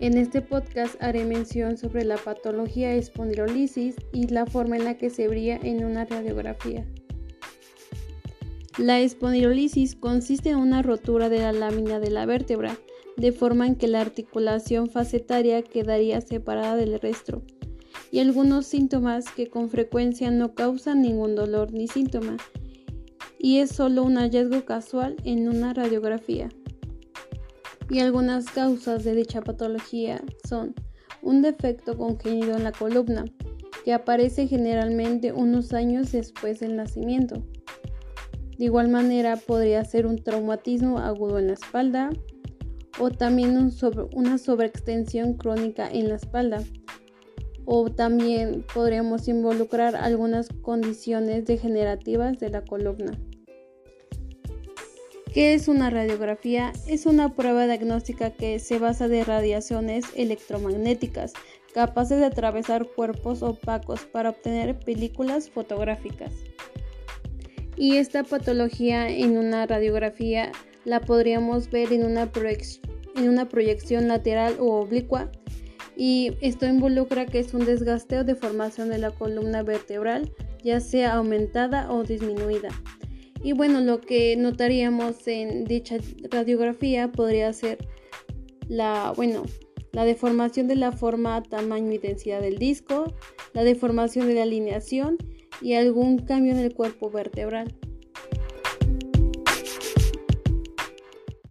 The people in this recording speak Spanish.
En este podcast haré mención sobre la patología espondilolisis y la forma en la que se vería en una radiografía. La espondilolisis consiste en una rotura de la lámina de la vértebra, de forma en que la articulación facetaria quedaría separada del resto, y algunos síntomas que con frecuencia no causan ningún dolor ni síntoma, y es solo un hallazgo casual en una radiografía y algunas causas de dicha patología son un defecto congénito en la columna, que aparece generalmente unos años después del nacimiento. De igual manera podría ser un traumatismo agudo en la espalda o también una sobreextensión crónica en la espalda. O también podríamos involucrar algunas condiciones degenerativas de la columna. ¿Qué es una radiografía? Es una prueba diagnóstica que se basa de radiaciones electromagnéticas capaces de atravesar cuerpos opacos para obtener películas fotográficas. Y esta patología en una radiografía la podríamos ver en una, en una proyección lateral o oblicua y esto involucra que es un desgaste o deformación de la columna vertebral, ya sea aumentada o disminuida. Y bueno, lo que notaríamos en dicha radiografía podría ser la, bueno, la deformación de la forma, tamaño y densidad del disco, la deformación de la alineación y algún cambio en el cuerpo vertebral.